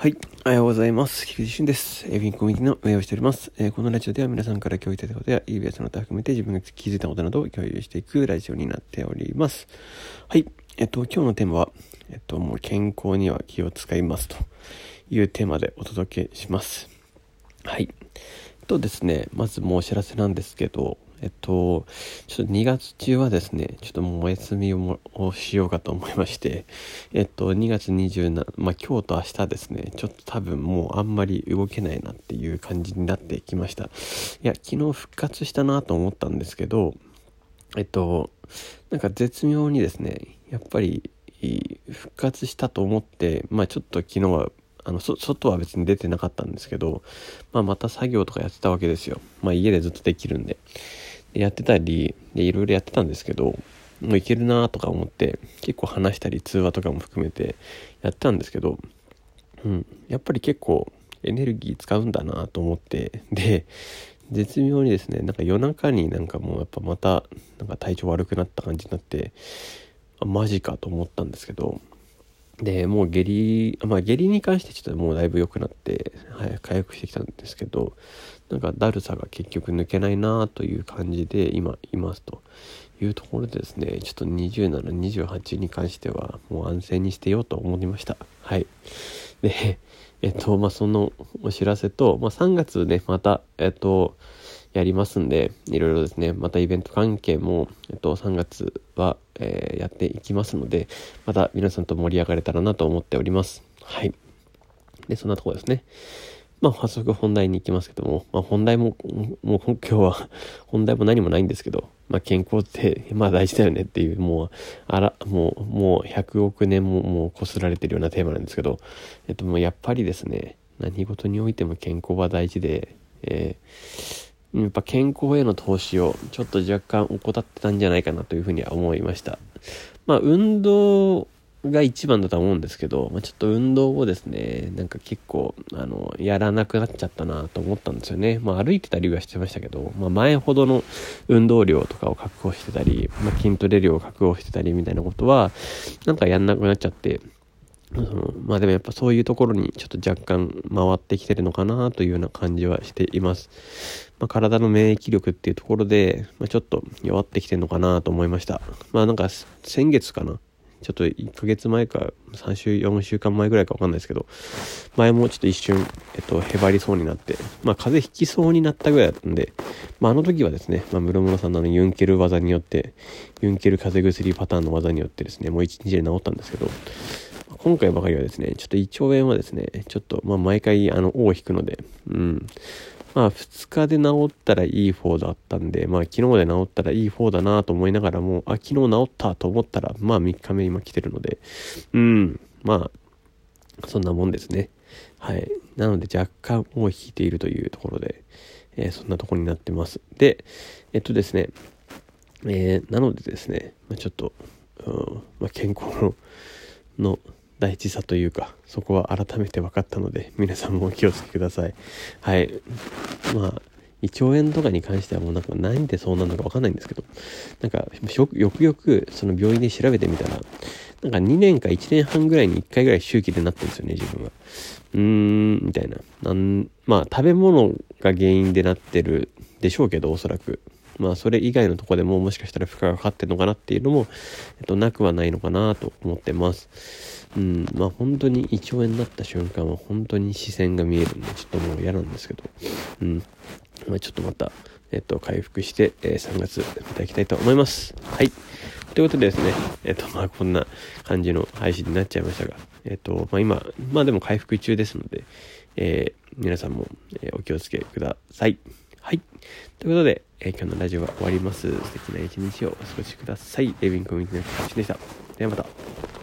はい。おはようございます。菊池俊です。エビンコミュニティの運営をしております。えー、このラジオでは皆さんから共有いただいたことや、いいやつの他含めて自分が気づいたことなどを共有していくラジオになっております。はい。えっと、今日のテーマは、えっと、もう健康には気を使いますというテーマでお届けします。はい。とですね、まずもうお知らせなんですけど、えっと、ちょっと2月中はですね、ちょっともうお休みをしようかと思いまして、えっと、2月27、まあ今日と明日ですね、ちょっと多分もうあんまり動けないなっていう感じになってきました。いや、昨日復活したなと思ったんですけど、えっと、なんか絶妙にですね、やっぱり復活したと思って、まあちょっと昨日はあの、外は別に出てなかったんですけど、まあ、また作業とかやってたわけですよ。まあ、家でずっとできるんで。やってたり、で、いろいろやってたんですけど、もういけるなとか思って、結構話したり通話とかも含めてやってたんですけど、うん、やっぱり結構エネルギー使うんだなと思って、で、絶妙にですね、なんか夜中になんかもうやっぱまた、なんか体調悪くなった感じになって、あマジかと思ったんですけど、で、もう下痢、まあ下痢に関してちょっともうだいぶ良くなって、はい、回復してきたんですけど、なんかだるさが結局抜けないなという感じで今いますというところでですね、ちょっと27、28に関してはもう安静にしてようと思いました。はい。で、えっと、まあ、そのお知らせと、まあ、3月ね、また、えっと、やりますんで、いろいろですね、またイベント関係も、えっと、3月は、えー、やっていきますので、また皆さんと盛り上がれたらなと思っております。はい。で、そんなところですね。まあ、早速本題に行きますけども、まあ、本題も、もう今日は、本題も何もないんですけど、まあ、健康って、まあ大事だよねっていう、もう、あら、もう、もう100億年ももうこすられてるようなテーマなんですけど、えっと、もうやっぱりですね、何事においても健康は大事で、えーやっぱ健康への投資をちょっと若干怠ってたんじゃないかなというふうには思いました。まあ運動が一番だと思うんですけど、まあ、ちょっと運動をですね、なんか結構、あの、やらなくなっちゃったなと思ったんですよね。まあ歩いてたりはしてましたけど、まあ前ほどの運動量とかを確保してたり、まあ筋トレ量を確保してたりみたいなことは、なんかやんなくなっちゃって、そのまあでもやっぱそういうところにちょっと若干回ってきてるのかなというような感じはしています。まあ、体の免疫力っていうところで、まあ、ちょっと弱ってきてるのかなと思いました。まあなんか先月かな。ちょっと1ヶ月前か3週、4週間前ぐらいかわかんないですけど、前もちょっと一瞬、えっと、へばりそうになって、まあ風邪ひきそうになったぐらいだったんで、まああの時はですね、まあ室村さんのあのユンケル技によって、ユンケル風邪薬パターンの技によってですね、もう1日で治ったんですけど、今回ばかりはですね、ちょっと胃腸炎はですね、ちょっと、まあ、毎回、あの、尾を引くので、うん。まあ、2日で治ったらいい方だったんで、まあ、昨日で治ったらいい方だなと思いながらも、あ、昨日治ったと思ったら、まあ、3日目今来てるので、うん。まあ、そんなもんですね。はい。なので、若干尾を引いているというところで、えー、そんなとこになってます。で、えっとですね、えー、なのでですね、まあ、ちょっと、うん、まあ、健康の、の大事さというか、そこは改めて分かったので、皆さんもお気をつけください。はい。まあ、胃腸炎とかに関してはもうなんか何でそうなるのか分かんないんですけど、なんかよくよくその病院で調べてみたら、なんか2年か1年半ぐらいに1回ぐらい周期でなってるんですよね、自分は。うーん、みたいな。なんまあ、食べ物が原因でなってるでしょうけど、おそらく。まあ、それ以外のとこでももしかしたら負荷がかかってるのかなっていうのも、えっと、なくはないのかなと思ってます。うん、まあ本当に胃腸炎になった瞬間は本当に視線が見えるんで、ちょっともう嫌なんですけど、うん、まあちょっとまた、えっと、回復して、えー、3月いただきたいと思います。はい。ということでですね、えっと、まあこんな感じの配信になっちゃいましたが、えっと、まあ今、まあでも回復中ですので、えー、皆さんも、えー、お気をつけください。ということで、えー、今日のラジオは終わります。素敵な一日をお過ごしください。レビンコミュニティの菊池でした。ではまた。